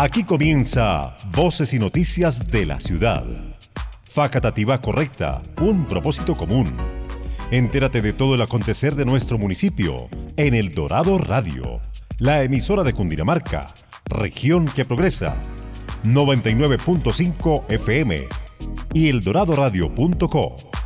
Aquí comienza Voces y Noticias de la Ciudad. Facatativa correcta, un propósito común. Entérate de todo el acontecer de nuestro municipio en El Dorado Radio, la emisora de Cundinamarca, región que progresa. 99.5 FM y eldoradoradio.co.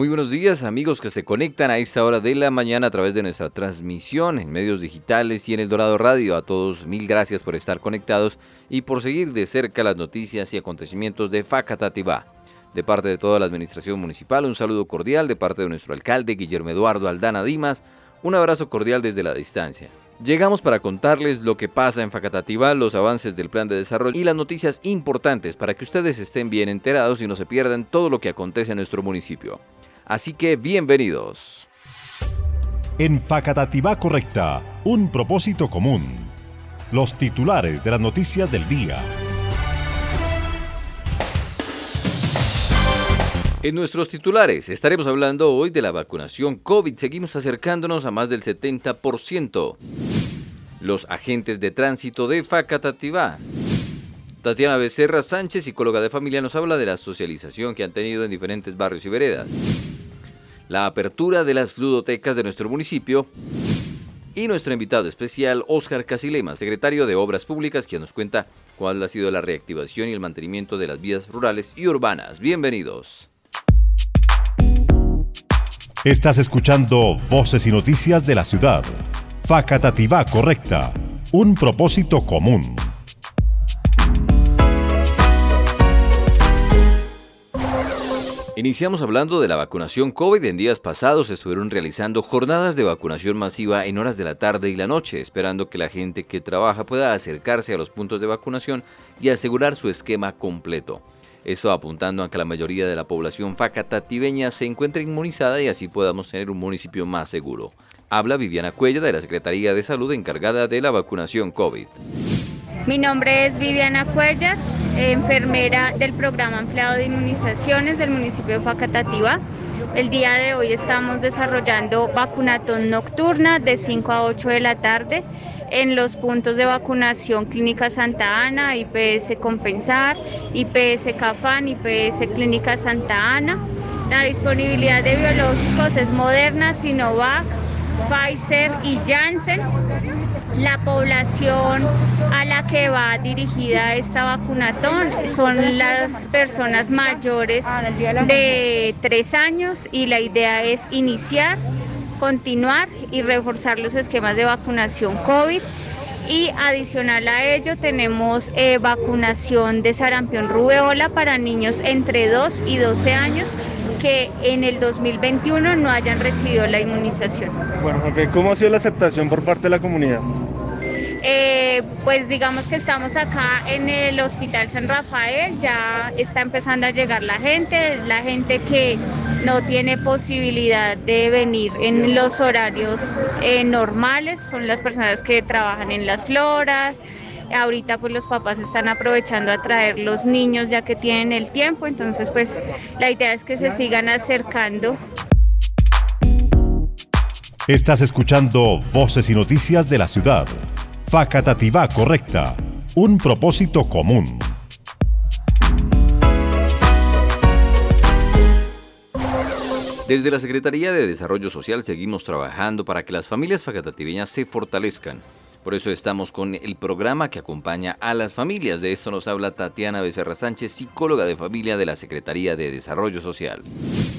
Muy buenos días amigos que se conectan a esta hora de la mañana a través de nuestra transmisión en medios digitales y en el Dorado Radio. A todos mil gracias por estar conectados y por seguir de cerca las noticias y acontecimientos de Facatativá. De parte de toda la administración municipal, un saludo cordial de parte de nuestro alcalde Guillermo Eduardo Aldana Dimas, un abrazo cordial desde la distancia. Llegamos para contarles lo que pasa en Facatativá, los avances del plan de desarrollo y las noticias importantes para que ustedes estén bien enterados y no se pierdan todo lo que acontece en nuestro municipio. Así que bienvenidos. En Facatativá Correcta, un propósito común. Los titulares de las noticias del día. En nuestros titulares estaremos hablando hoy de la vacunación COVID. Seguimos acercándonos a más del 70%. Los agentes de tránsito de Facatativá. Tatiana Becerra Sánchez, psicóloga de familia, nos habla de la socialización que han tenido en diferentes barrios y veredas la apertura de las ludotecas de nuestro municipio y nuestro invitado especial, Óscar Casilema, secretario de Obras Públicas, quien nos cuenta cuál ha sido la reactivación y el mantenimiento de las vías rurales y urbanas. Bienvenidos. Estás escuchando Voces y Noticias de la Ciudad. Facatativá Correcta. Un propósito común. Iniciamos hablando de la vacunación COVID. En días pasados estuvieron realizando jornadas de vacunación masiva en horas de la tarde y la noche, esperando que la gente que trabaja pueda acercarse a los puntos de vacunación y asegurar su esquema completo. Eso apuntando a que la mayoría de la población facatativeña se encuentre inmunizada y así podamos tener un municipio más seguro. Habla Viviana Cuella de la Secretaría de Salud encargada de la vacunación COVID. Mi nombre es Viviana Cuellar, enfermera del programa Empleado de Inmunizaciones del municipio de Facatativá. El día de hoy estamos desarrollando vacunatón nocturna de 5 a 8 de la tarde en los puntos de vacunación Clínica Santa Ana, IPS Compensar, IPS Cafán, IPS Clínica Santa Ana. La disponibilidad de biológicos es Moderna, Sinovac, Pfizer y Janssen la población a la que va dirigida esta vacunatón son las personas mayores de tres años y la idea es iniciar, continuar y reforzar los esquemas de vacunación COVID. Y adicional a ello tenemos eh, vacunación de sarampión rubeola para niños entre 2 y 12 años que en el 2021 no hayan recibido la inmunización. Bueno, ¿cómo ha sido la aceptación por parte de la comunidad? Eh, pues digamos que estamos acá en el Hospital San Rafael, ya está empezando a llegar la gente, la gente que no tiene posibilidad de venir en los horarios eh, normales, son las personas que trabajan en las floras, Ahorita pues los papás están aprovechando a traer los niños ya que tienen el tiempo, entonces pues la idea es que se sigan acercando. Estás escuchando Voces y Noticias de la Ciudad. Facatativá Correcta. Un propósito común. Desde la Secretaría de Desarrollo Social seguimos trabajando para que las familias facatativeñas se fortalezcan por eso estamos con el programa que acompaña a las familias. De esto nos habla Tatiana Becerra Sánchez, psicóloga de familia de la Secretaría de Desarrollo Social.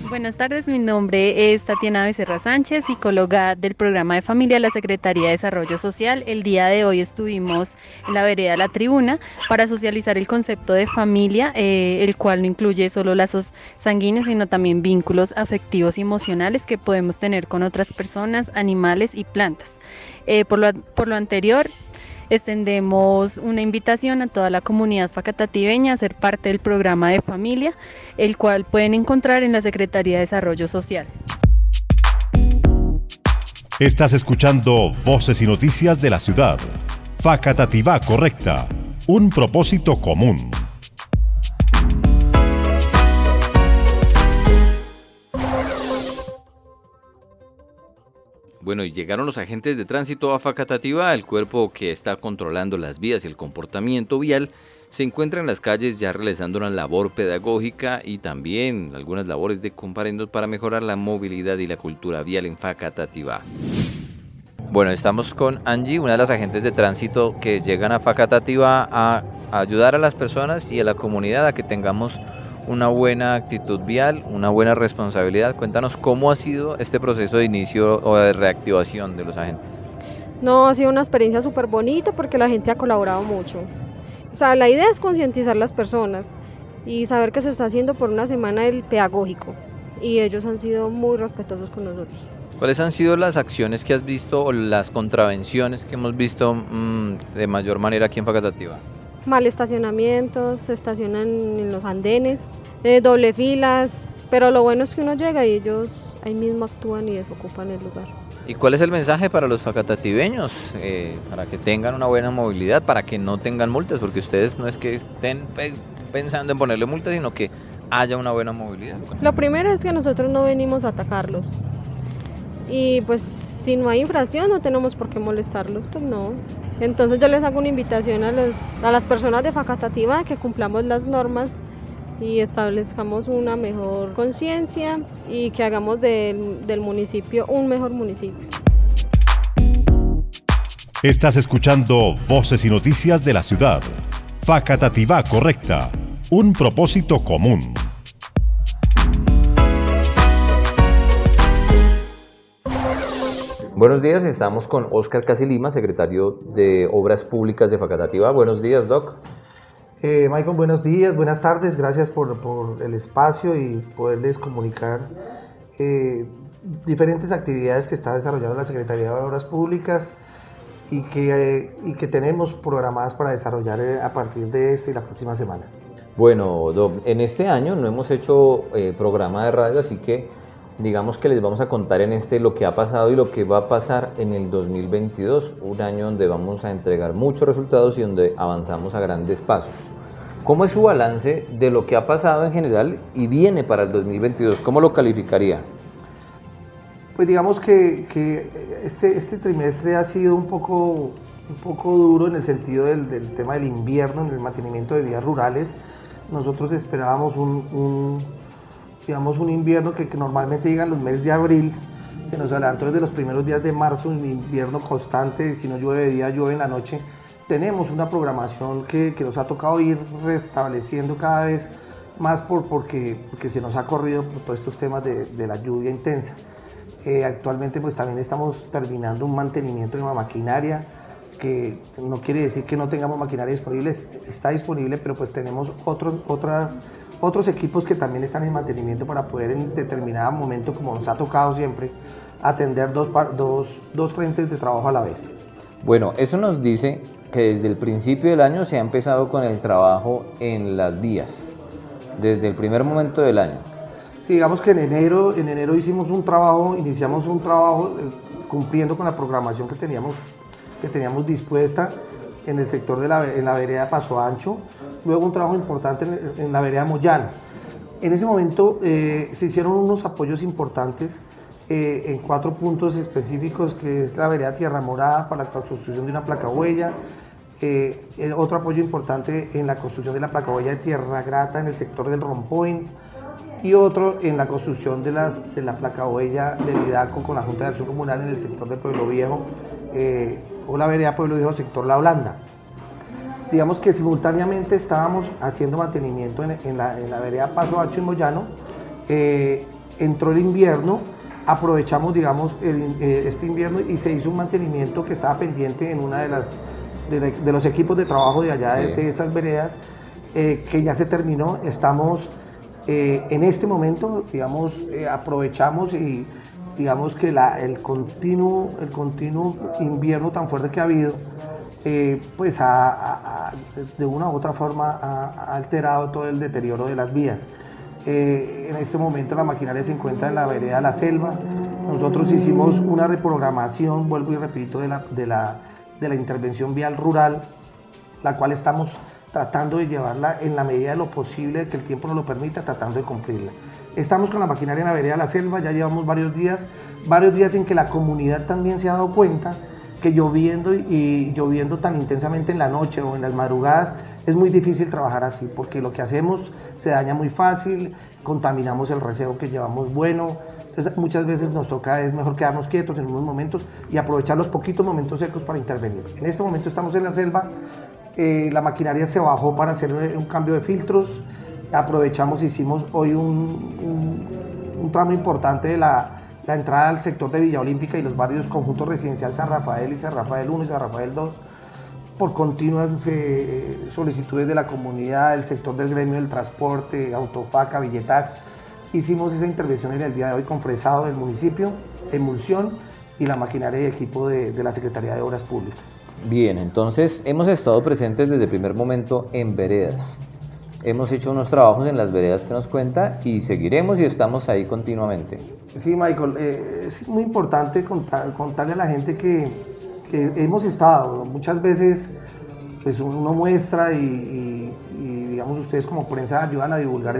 Buenas tardes, mi nombre es Tatiana Becerra Sánchez, psicóloga del programa de familia de la Secretaría de Desarrollo Social. El día de hoy estuvimos en la vereda La Tribuna para socializar el concepto de familia, eh, el cual no incluye solo lazos sanguíneos, sino también vínculos afectivos y emocionales que podemos tener con otras personas, animales y plantas. Eh, por, lo, por lo anterior, extendemos una invitación a toda la comunidad facatativeña a ser parte del programa de familia, el cual pueden encontrar en la Secretaría de Desarrollo Social. Estás escuchando Voces y Noticias de la Ciudad. Facatativá Correcta. Un propósito común. Bueno, y llegaron los agentes de tránsito a Facatativá, el cuerpo que está controlando las vías y el comportamiento vial se encuentra en las calles ya realizando una labor pedagógica y también algunas labores de comparendos para mejorar la movilidad y la cultura vial en Facatativá. Bueno, estamos con Angie, una de las agentes de tránsito que llegan a Facatativá a ayudar a las personas y a la comunidad a que tengamos una buena actitud vial, una buena responsabilidad. Cuéntanos cómo ha sido este proceso de inicio o de reactivación de los agentes. No, ha sido una experiencia súper bonita porque la gente ha colaborado mucho. O sea, la idea es concientizar las personas y saber que se está haciendo por una semana el pedagógico y ellos han sido muy respetuosos con nosotros. ¿Cuáles han sido las acciones que has visto o las contravenciones que hemos visto mmm, de mayor manera aquí en Facatativa? Mal estacionamientos, se estacionan en los andenes, eh, doble filas, pero lo bueno es que uno llega y ellos ahí mismo actúan y desocupan el lugar. ¿Y cuál es el mensaje para los facatativeños? Eh, para que tengan una buena movilidad, para que no tengan multas, porque ustedes no es que estén pe pensando en ponerle multas, sino que haya una buena movilidad. Lo primero es que nosotros no venimos a atacarlos. Y pues si no hay infracción no tenemos por qué molestarlos, pues no. Entonces yo les hago una invitación a, los, a las personas de Facatativa que cumplamos las normas y establezcamos una mejor conciencia y que hagamos del, del municipio un mejor municipio. Estás escuchando Voces y Noticias de la Ciudad. Facatativá Correcta. Un propósito común. Buenos días, estamos con Oscar Casilima, secretario de Obras Públicas de Facatativá. Buenos días, Doc. Eh, Michael, buenos días, buenas tardes, gracias por, por el espacio y poderles comunicar eh, diferentes actividades que está desarrollando la Secretaría de Obras Públicas y que, eh, y que tenemos programadas para desarrollar eh, a partir de esta y la próxima semana. Bueno, Doc, en este año no hemos hecho programa de radio, así que digamos que les vamos a contar en este lo que ha pasado y lo que va a pasar en el 2022, un año donde vamos a entregar muchos resultados y donde avanzamos a grandes pasos. ¿Cómo es su balance de lo que ha pasado en general y viene para el 2022? ¿Cómo lo calificaría? Pues digamos que, que este, este trimestre ha sido un poco, un poco duro en el sentido del, del tema del invierno, en el mantenimiento de vías rurales. Nosotros esperábamos un, un digamos, un invierno que, normalmente llega en los meses de abril, se nos adelantó desde los primeros días de marzo, un invierno constante, si no llueve de día, llueve en la noche. Tenemos una programación que, que nos ha tocado ir restableciendo cada vez más por, porque, porque se nos ha corrido por todos estos temas de, la lluvia intensa. Eh, actualmente pues también estamos terminando un mantenimiento de la maquinaria, que no quiere decir que no tengamos maquinaria disponible, está disponible, pero pues tenemos otros, otras, otros equipos que también están en mantenimiento para poder en determinado momento, como nos ha tocado siempre, atender dos, dos, dos frentes de trabajo a la vez. Bueno, eso nos dice que desde el principio del año se ha empezado con el trabajo en las vías, desde el primer momento del año. Sí, digamos que en enero, en enero hicimos un trabajo, iniciamos un trabajo eh, cumpliendo con la programación que teníamos, que teníamos dispuesta en el sector de la, en la vereda Paso Ancho, luego un trabajo importante en, la vereda Moyano. En ese momento eh, se hicieron unos apoyos importantes eh, en cuatro puntos específicos, que es la vereda Tierra Morada para la construcción de una placa huella, eh, otro apoyo importante en la construcción de la placa huella de Tierra Grata en el sector del Rompoint, y otro en la construcción de, las, de la placa huella de Vidaco con la Junta de Acción Comunal en el sector de Pueblo Viejo o la vereda Pueblo Viejo, sector La Holanda. Digamos que simultáneamente estábamos haciendo mantenimiento en, en, la, en la, vereda Paso Hacho y Moyano. Eh, entró el invierno, aprovechamos digamos el, eh, este invierno y se hizo un mantenimiento que estaba pendiente en una de las de, de los equipos de trabajo de allá sí. de, de, esas veredas eh, que ya se terminó. Estamos en este momento, digamos, aprovechamos y digamos que el, continuo, el continuo invierno tan fuerte que ha habido, eh, pues ha, de una u otra forma ha, alterado todo el deterioro de las vías. en este momento la maquinaria se encuentra en la vereda La Selva. Nosotros hicimos una reprogramación, vuelvo y repito, de la, de la, de la intervención vial rural, la cual estamos tratando de llevarla en la medida de lo posible, que el tiempo nos lo permita, tratando de cumplirla. Estamos con la maquinaria en la vereda de la selva, ya llevamos varios días, varios días en que la comunidad también se ha dado cuenta que lloviendo y lloviendo tan intensamente en la noche o en las madrugadas es muy difícil trabajar así, porque lo que hacemos se daña muy fácil, contaminamos el receo que llevamos bueno, entonces muchas veces nos toca, es mejor quedarnos quietos en unos momentos y aprovechar los poquitos momentos secos para intervenir. En este momento estamos en la selva, eh, la maquinaria se bajó para hacer un cambio de filtros, aprovechamos, hicimos hoy un, un, tramo importante de la, la, entrada al sector de Villa Olímpica y los barrios conjuntos residencial San Rafael y San Rafael 1 y San Rafael 2 por continuas eh, solicitudes de la comunidad, del sector del gremio del transporte, autofaca, billetas. Hicimos esa intervención en el día de hoy con fresado del municipio, emulsión y la maquinaria y equipo de, de la Secretaría de Obras Públicas. Bien, entonces hemos estado presentes desde el primer momento en veredas. Hemos hecho unos trabajos en las veredas que nos cuenta y seguiremos y estamos ahí continuamente. Sí, Michael, eh, es muy importante contar, contarle a la gente que, hemos estado. Muchas veces pues uno muestra y, digamos ustedes como prensa ayudan a divulgar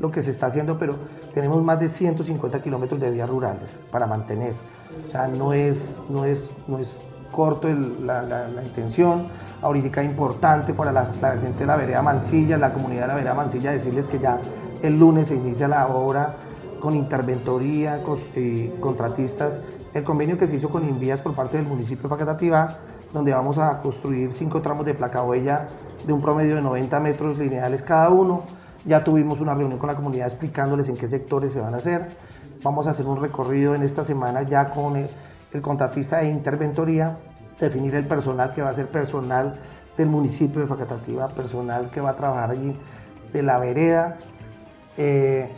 lo que se está haciendo, pero tenemos más de 150 kilómetros de vías rurales para mantener. O sea, no es, no es, no es corto la, la, la, intención. Ahorita importante para la, gente de la vereda Mansilla, la comunidad de la vereda Mansilla, decirles que ya el lunes se inicia la obra con interventoría, con, eh, contratistas, el convenio que se hizo con Invías por parte del municipio de Facatativá, donde vamos a construir cinco tramos de placa huella de un promedio de 90 metros lineales cada uno. Ya tuvimos una reunión con la comunidad explicándoles en qué sectores se van a hacer. Vamos a hacer un recorrido en esta semana ya con el contratista de interventoría, definir el personal que va a ser personal del municipio de Facatativa, personal que va a trabajar allí de la vereda, eh,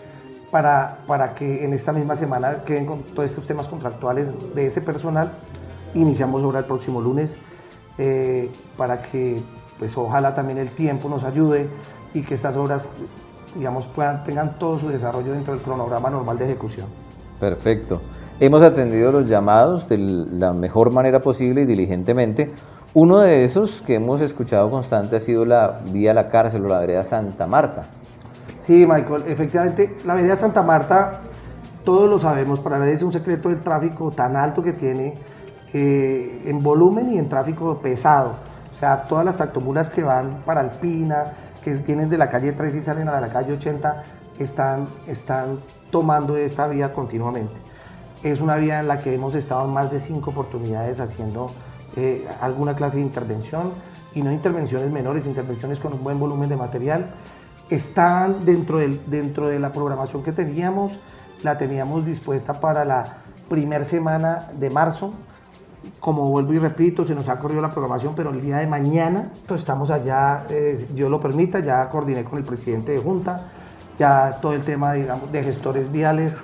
para, para que en esta misma semana queden con todos estos temas contractuales de ese personal. Iniciamos obra el próximo lunes eh, para que pues ojalá también el tiempo nos ayude y que estas obras digamos puedan, tengan todo su desarrollo dentro del cronograma normal de ejecución. Perfecto. Hemos atendido los llamados de la mejor manera posible y diligentemente. Uno de esos que hemos escuchado constante ha sido la vía a la cárcel o la vereda Santa Marta. Sí, Michael, efectivamente, la vereda Santa Marta, todos lo sabemos, para nadie es un secreto del tráfico tan alto que tiene eh, en volumen y en tráfico pesado. O sea, todas las tractomulas que van para Alpina, que vienen de la calle 3 y salen a la calle 80, están, están tomando esta vía continuamente. Es una vía en la que hemos estado en más de cinco oportunidades haciendo eh, alguna clase de intervención y no intervenciones menores, intervenciones con un buen volumen de material. Estaban dentro, del, dentro de la programación que teníamos, la teníamos dispuesta para la primera semana de marzo. Como vuelvo y repito, se nos ha corrido la programación, pero el día de mañana pues estamos allá, eh, Dios lo permita, ya coordiné con el presidente de Junta, ya todo el tema digamos, de gestores viales,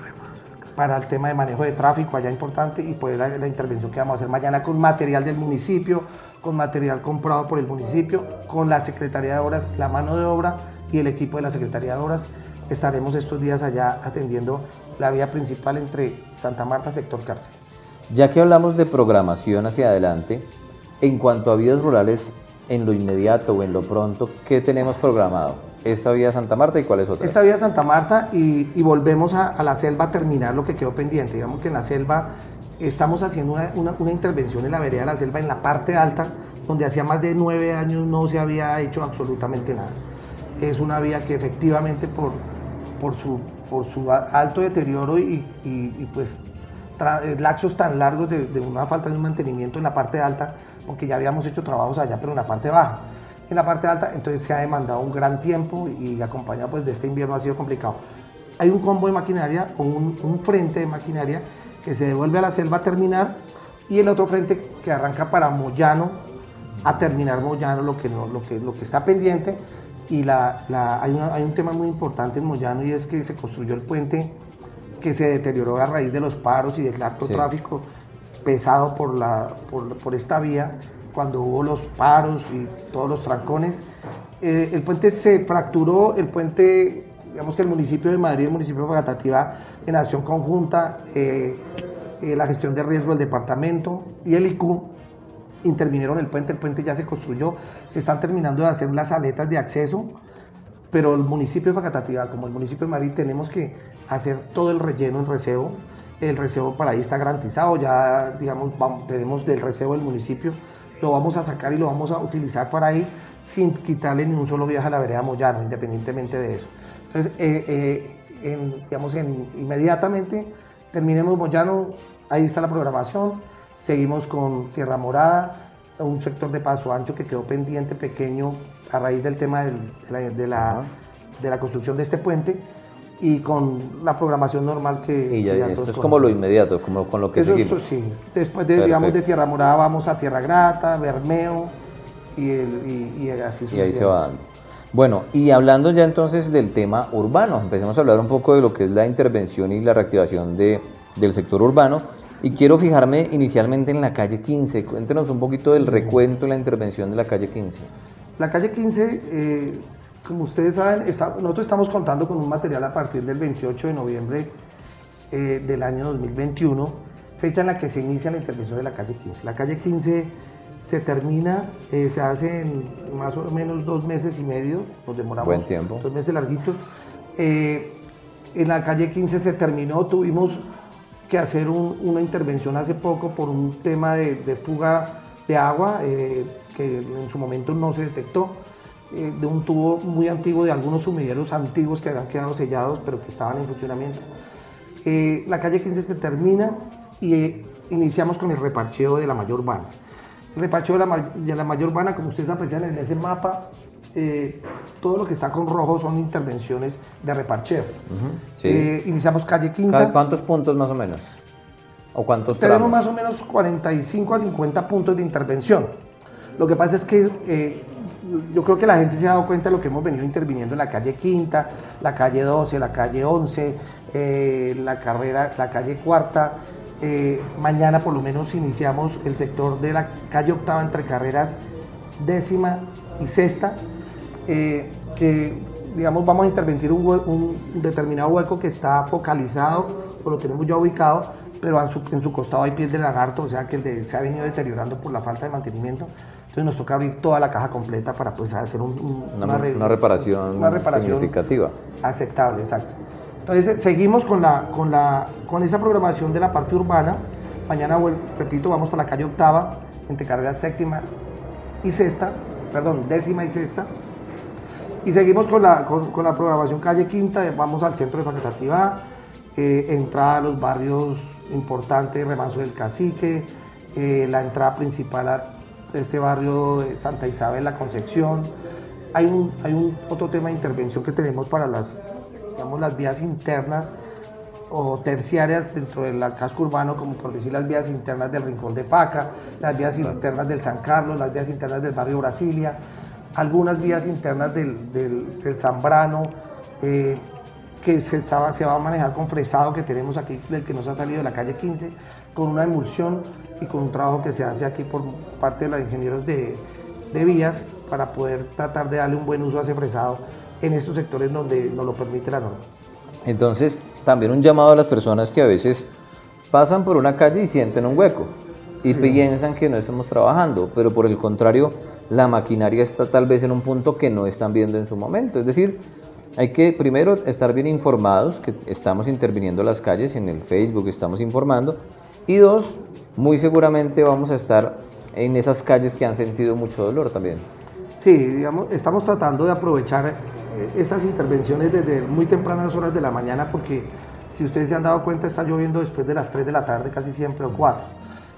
para el tema de manejo de tráfico allá importante y pues la, intervención que vamos a hacer mañana con material del municipio, con material comprado por el municipio, con la Secretaría de Obras, la mano de obra y el equipo de la Secretaría de Obras. Estaremos estos días allá atendiendo la vía principal entre Santa Marta, sector cárcel. Ya que hablamos de programación hacia adelante, en cuanto a vías rurales, en lo inmediato o en lo pronto, ¿qué tenemos programado? Esta vía Santa Marta y cuáles otras? Esta vía Santa Marta y, volvemos a, la selva a terminar lo que quedó pendiente. Digamos que en la selva estamos haciendo una, una, una, intervención en la vereda de la selva en la parte alta, donde hacía más de nueve años no se había hecho absolutamente nada. Es una vía que efectivamente por, por, su, por su alto deterioro y, y, y pues laxos tan largos de, de una falta de un mantenimiento en la parte alta, porque ya habíamos hecho trabajos allá, pero en la parte baja en la parte alta, entonces se ha demandado un gran tiempo y acompañado pues de este invierno ha sido complicado. Hay un combo de maquinaria con un, un, frente de maquinaria que se devuelve a la selva a terminar y el otro frente que arranca para Moyano a terminar Moyano, lo que, no, lo que, lo que está pendiente. Y la, la, hay, una, hay un tema muy importante en Moyano y es que se construyó el puente que se deterioró a raíz de los paros y del alto sí. tráfico pesado por, la, por, por esta vía cuando hubo los paros y todos los trancones. Eh, el puente se fracturó, el puente, digamos que el municipio de Madrid, el municipio de Fogatativa, en acción conjunta, eh, eh, la gestión de riesgo del departamento y el IQ intervinieron el puente, el puente ya se construyó, se están terminando de hacer las aletas de acceso pero el municipio de Facatativá, como el municipio de Marí, tenemos que hacer todo el relleno en recebo. El recebo para ahí está garantizado, ya digamos, tenemos del recebo del municipio, lo vamos a sacar y lo vamos a utilizar para ahí sin quitarle ni un solo viaje a la vereda Moyano, independientemente de eso. Entonces, eh, eh, digamos, inmediatamente terminemos Moyano, ahí está la programación, seguimos con Tierra Morada, un sector de paso ancho que quedó pendiente, pequeño, a raíz del tema de, la, de, la, construcción de este puente y con la programación normal que... Y ya, esto es como lo inmediato, como con lo que eso, seguimos. sí. Después de, digamos, de Tierra Morada vamos a Tierra Grata, Bermeo y, y, así Y ahí se va dando. Bueno, y hablando ya entonces del tema urbano, empecemos a hablar un poco de lo que es la intervención y la reactivación de, del sector urbano. Y quiero fijarme inicialmente en la calle 15. Cuéntenos un poquito del recuento y la intervención de la calle 15. La calle 15, eh, como ustedes saben, nosotros estamos contando con un material a partir del 28 de noviembre eh, del año 2021, fecha en la que se inicia la intervención de la calle 15. La calle 15 se termina, eh, se hace en más o menos dos meses y medio, nos demoramos Buen tiempo. dos meses larguitos. en la calle 15 se terminó, tuvimos que hacer una intervención hace poco por un tema de, fuga de agua que en su momento no se detectó, eh, de un tubo muy antiguo de algunos sumideros antiguos que habían quedado sellados pero que estaban en funcionamiento. Eh, la calle 15 se termina y eh, iniciamos con el reparcheo de la mayor. El reparcheo de la, de la mayor urbana, como ustedes aprecian en ese mapa, todo lo que está con rojo son intervenciones de reparcheo. iniciamos calle Quinta. ¿Cuántos puntos más o menos? ¿O cuántos Tenemos más o menos 45 a 50 puntos de intervención. Lo que pasa es que eh, yo creo que la gente se ha dado cuenta de lo que hemos venido interviniendo en la calle Quinta, la calle 12, la calle 11, eh, la carrera, la calle Cuarta. Eh, mañana por lo menos iniciamos el sector de la calle Octava entre carreras décima y sexta, que digamos vamos a intervenir un, determinado hueco que está focalizado, o lo tenemos ya ubicado, pero en su, costado hay piel de lagarto, o sea que se ha venido deteriorando por la falta de mantenimiento. Entonces nos toca abrir toda la caja completa para pues, hacer una, reparación significativa. Aceptable, exacto. Entonces seguimos con, la, con, la, con esa programación de la parte urbana. Mañana, repito, vamos por la calle octava, entre carreras séptima y sexta, perdón, décima y sexta. Y seguimos con la, con, la programación calle quinta, vamos al centro de facultativa, eh, entrada a los barrios importantes, Remanso del Cacique, eh, la entrada principal a este barrio de Santa Isabel, La Concepción. Hay un, hay un otro tema de intervención que tenemos para las, digamos, las vías internas o terciarias dentro del casco urbano, como por decir las vías internas del Rincón de Paca, las vías internas del San Carlos, las vías internas del barrio Brasilia, algunas vías internas del, del, Zambrano, eh, que se, se va a manejar con fresado que tenemos aquí, del que nos ha salido de la calle 15, con una emulsión y con un trabajo que se hace aquí por parte de los ingenieros de, de vías para poder tratar de darle un buen uso a ese fresado en estos sectores donde nos lo permite la norma. Entonces, también un llamado a las personas que a veces pasan por una calle y sienten un hueco y piensan que no estamos trabajando, pero por el contrario, la maquinaria está tal vez en un punto que no están viendo en su momento. Es decir, hay que primero estar bien informados, que estamos interviniendo las calles, en el Facebook estamos informando, y dos, muy seguramente vamos a estar en esas calles que han sentido mucho dolor también. Sí, digamos, estamos tratando de aprovechar eh, estas intervenciones desde muy tempranas horas de la mañana porque si ustedes se han dado cuenta está lloviendo después de las 3 de la tarde casi siempre o 4.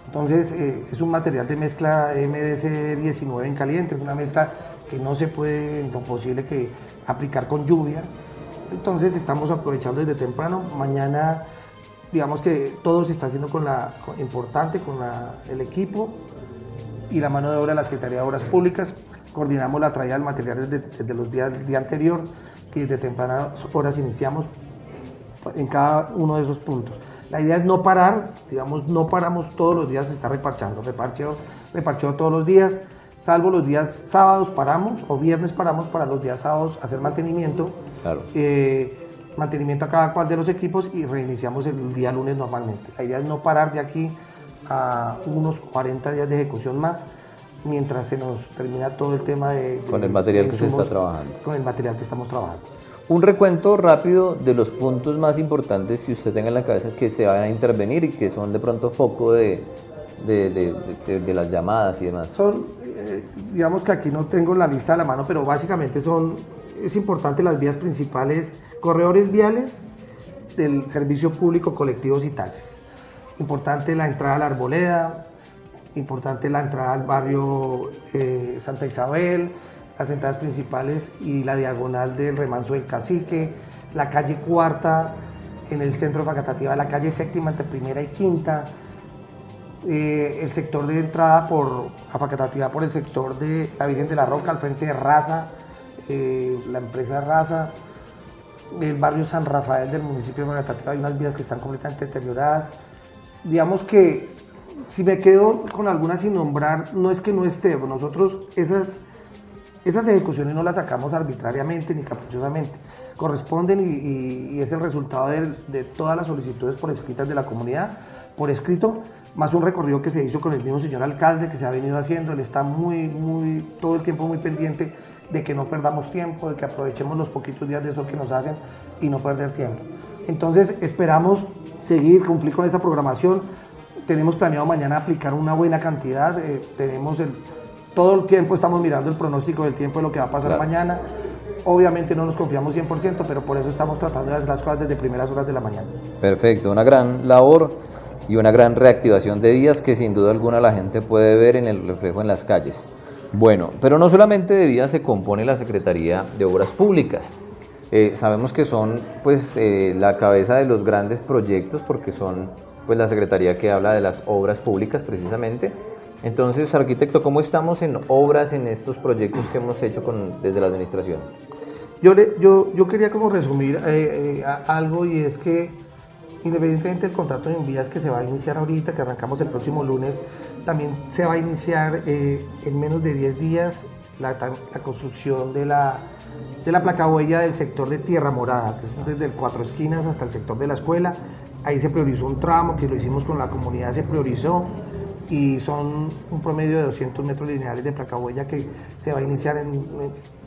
Entonces eh, es un material de mezcla MDC-19 en caliente, es una mezcla que no se puede en lo posible que aplicar con lluvia. Entonces estamos aprovechando desde temprano. Mañana digamos que todo se está haciendo con la importante, con el equipo y la mano de obra de la Secretaría de Obras Públicas. Coordinamos la traída del material desde, los días del día anterior y desde tempranas horas iniciamos en cada uno de esos puntos. La idea es no parar, digamos, no paramos todos los días, se está reparchando, reparcheo, reparcheo todos los días, salvo los días sábados paramos o viernes paramos para los días sábados hacer mantenimiento. Claro. Eh, mantenimiento a cada cual de los equipos y reiniciamos el día lunes normalmente. La idea es no parar de aquí a unos 40 días de ejecución más mientras se nos termina todo el tema de... con el material que se está trabajando. Con el material que estamos trabajando. Un recuento rápido de los puntos más importantes que usted tenga en la cabeza que se van a intervenir y que son de pronto foco de, de, las llamadas y demás. Son, eh, digamos que aquí no tengo la lista a la mano, pero básicamente son, es importante las vías principales, corredores viales del servicio público, colectivos y taxis. Importante la entrada a la arboleda, importante la entrada al barrio eh, Santa Isabel, las entradas principales y la diagonal del remanso del cacique, la calle cuarta en el centro de Facatativa, la calle séptima entre primera y quinta, eh, el sector de entrada por a Facatativa por el sector de la Virgen de la Roca al frente de Raza, eh, la empresa Raza, el barrio San Rafael del municipio de Facatativa hay unas vías que están completamente deterioradas. Digamos que si me quedo con algunas sin nombrar, no es que no esté, nosotros esas, esas ejecuciones no las sacamos arbitrariamente ni caprichosamente, corresponden y, es el resultado de, todas las solicitudes por escritas de la comunidad, por escrito, más un recorrido que se hizo con el mismo señor alcalde que se ha venido haciendo, él está muy, muy, todo el tiempo muy pendiente de que no perdamos tiempo, de que aprovechemos los poquitos días de eso que nos hacen y no perder tiempo. Entonces esperamos seguir, cumplir con esa programación, tenemos planeado mañana aplicar una buena cantidad, eh, tenemos el, todo el tiempo estamos mirando el pronóstico del tiempo de lo que va a pasar mañana. Obviamente no nos confiamos 100%, pero por eso estamos tratando de hacer las cosas desde primeras horas de la mañana. Perfecto, una gran labor y una gran reactivación de vías que sin duda alguna la gente puede ver en el reflejo en las calles. Bueno, pero no solamente de vías se compone la Secretaría de Obras Públicas. Eh, sabemos que son pues eh, la cabeza de los grandes proyectos porque son pues la Secretaría que habla de las obras públicas precisamente. Entonces, arquitecto, ¿cómo estamos en obras en estos proyectos que hemos hecho con, desde la administración? Yo, le, yo, yo quería como resumir eh, eh, algo y es que independientemente del contrato de vías que se va a iniciar ahorita, que arrancamos el próximo lunes, también se va a iniciar eh, en menos de 10 días la, construcción de la, de la placa huella del sector de Tierra Morada, que es desde el Cuatro Esquinas hasta el sector de la escuela, Ahí se priorizó un tramo que lo hicimos con la comunidad, se priorizó y son un promedio de 200 metros lineales de placa huella que se va a iniciar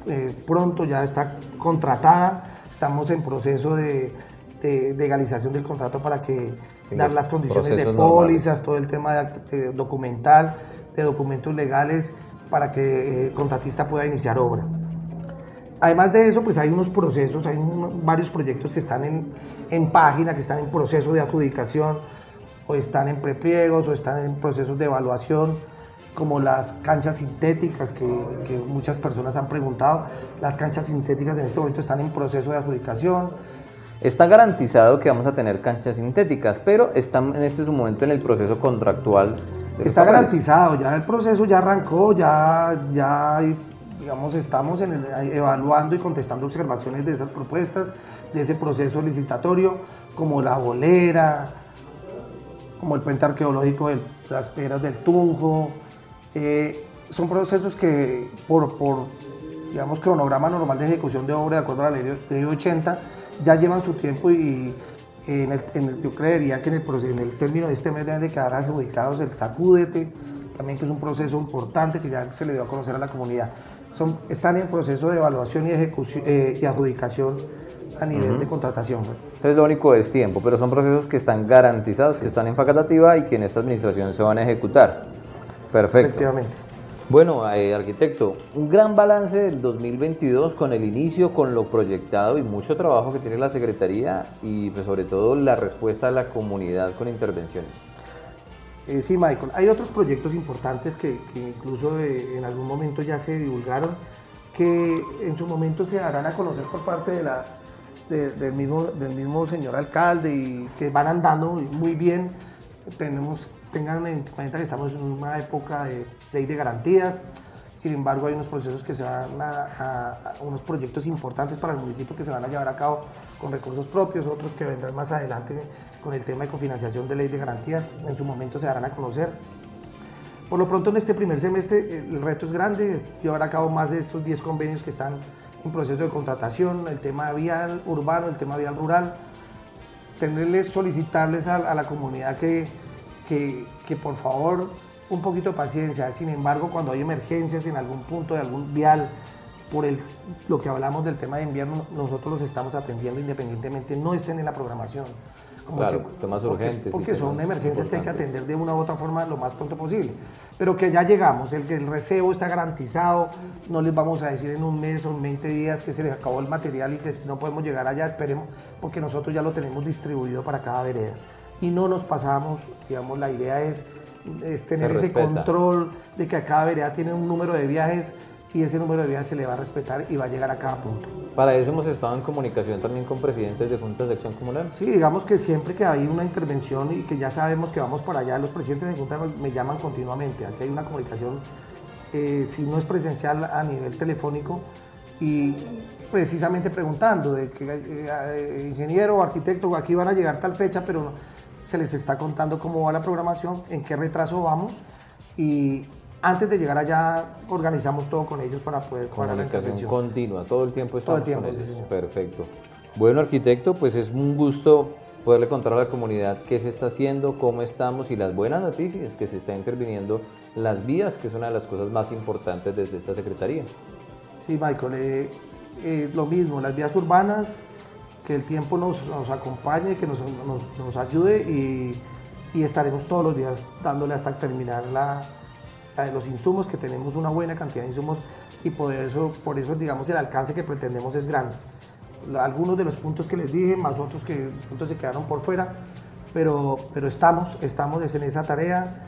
eh, pronto, ya está contratada, estamos en proceso de, legalización del contrato para que dar las condiciones de pólizas, todo el tema de, documental, de documentos legales para que el contratista pueda iniciar obra. Además de eso, pues hay unos procesos, hay varios proyectos que están en, en, página, que están en proceso de adjudicación, o están en prepliegos, o están en procesos de evaluación, como las canchas sintéticas que, que, muchas personas han preguntado. Las canchas sintéticas en este momento están en proceso de adjudicación. Está garantizado que vamos a tener canchas sintéticas, pero están en este momento en el proceso contractual. Está garantizado, ya el proceso ya arrancó, ya, ya digamos, estamos evaluando y contestando observaciones de esas propuestas, de ese proceso licitatorio, como la bolera, como el puente arqueológico de las piedras del Tunjo. Eh, son procesos que por, por, digamos, cronograma normal de ejecución de obra, de acuerdo a la ley, 80, ya llevan su tiempo y en el, yo creería que en el, en el término de este mes deben de quedar adjudicados el sacúdete, también que es un proceso importante que ya se le dio a conocer a la comunidad son, están en proceso de evaluación y, ejecución, eh, y adjudicación a nivel de contratación. Entonces lo único es tiempo, pero son procesos que están garantizados, que están en facultativa y que en esta administración se van a ejecutar. Perfecto. Efectivamente. Bueno, eh, arquitecto, un gran balance del 2022 con el inicio, con lo proyectado y mucho trabajo que tiene la Secretaría y pues, sobre todo la respuesta a la comunidad con intervenciones. Eh, sí, Michael. Hay otros proyectos importantes que, incluso eh, en algún momento ya se divulgaron, que en su momento se darán a conocer por parte del, mismo, del mismo señor alcalde y que van andando muy bien. Tenemos, tengan en cuenta que estamos en una época de ley de garantías. Sin embargo, hay unos procesos que se van a, unos proyectos importantes para el municipio que se van a llevar a cabo con recursos propios, otros que vendrán más adelante con el tema de cofinanciación de ley de garantías, en su momento se darán a conocer. Por lo pronto en este primer semestre el reto es grande, es llevar a cabo más de estos 10 convenios que están en proceso de contratación, el tema vial urbano, el tema vial rural, tenerles, solicitarles a, la comunidad que, que, que, por favor un poquito de paciencia. Sin embargo, cuando hay emergencias en algún punto de algún vial, por el, lo que hablamos del tema de invierno, nosotros los estamos atendiendo independientemente, no estén en la programación. claro, temas urgentes. Porque son emergencias que hay que atender de una u otra forma lo más pronto posible. Pero que ya llegamos, el, el recebo está garantizado, no les vamos a decir en un mes o en 20 días que se les acabó el material y que si no podemos llegar allá, esperemos, porque nosotros ya lo tenemos distribuido para cada vereda. Y no nos pasamos, digamos, la idea es, es tener ese control de que cada vereda tiene un número de viajes y ese número de viajes se le va a respetar y va a llegar a cada punto. Para eso hemos estado en comunicación también con presidentes de juntas de acción comunal. Sí, digamos que siempre que hay una intervención y que ya sabemos que vamos para allá, los presidentes de juntas me llaman continuamente. Aquí hay una comunicación, eh, si no es presencial, a nivel telefónico y precisamente preguntando de que eh, eh, ingeniero o arquitecto, aquí van a llegar tal fecha, pero se les está contando cómo va la programación, en qué retraso vamos y antes de llegar allá organizamos todo con ellos para poder Comunicación la continua, todo el tiempo estamos todo el tiempo, con ellos. Perfecto. Bueno, arquitecto, pues es un gusto poderle contar a la comunidad qué se está haciendo, cómo estamos y las buenas noticias que se está interviniendo las vías, que es una de las cosas más importantes desde esta Secretaría. Sí, Michael, eh, eh, lo mismo, las vías urbanas, que el tiempo nos, acompañe, que nos, ayude y, estaremos todos los días dándole hasta terminar los insumos, que tenemos una buena cantidad de insumos y por eso, por eso digamos el alcance que pretendemos es grande. Algunos de los puntos que les dije, más otros que puntos se quedaron por fuera, pero, pero estamos, estamos en esa tarea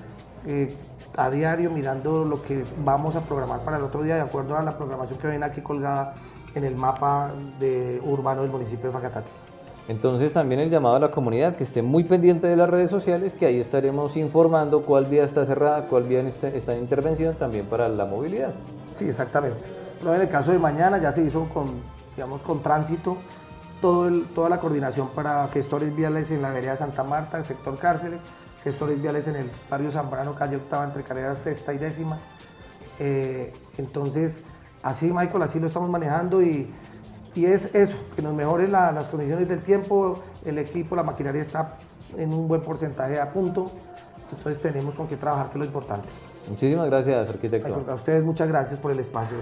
eh, a diario mirando lo que vamos a programar para el otro día de acuerdo a la programación que ven aquí colgada en el mapa de, urbano del municipio de Facatati. Entonces también el llamado a la comunidad que esté muy pendiente de las redes sociales, que ahí estaremos informando cuál vía está cerrada, cuál vía está en intervención también para la movilidad. Sí, exactamente. en el caso de mañana ya se hizo con, digamos, con tránsito todo el, toda la coordinación para gestores viales en la vereda Santa Marta, el sector cárceles, gestores viales en el barrio Zambrano, calle octava, entre carreras sexta y décima. Eh, entonces, así Michael, así lo estamos manejando y y es eso, que nos mejore las condiciones del tiempo, el equipo, la maquinaria está en un buen porcentaje a punto, entonces tenemos con qué trabajar, que es lo importante. Muchísimas gracias, arquitecto. A ustedes muchas gracias por el espacio.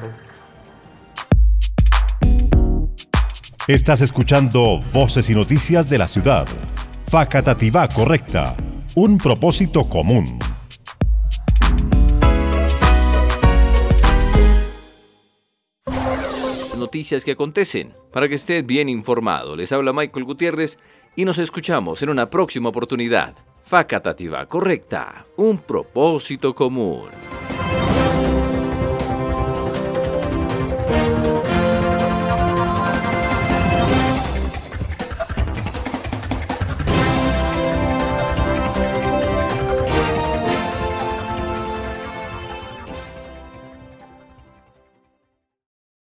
Estás escuchando Voces y Noticias de la Ciudad. Facatativá correcta. Un propósito común. Noticias que acontecen. Para que esté bien informado, les habla Michael Gutiérrez y nos escuchamos en una próxima oportunidad. Facatativa correcta, un propósito común.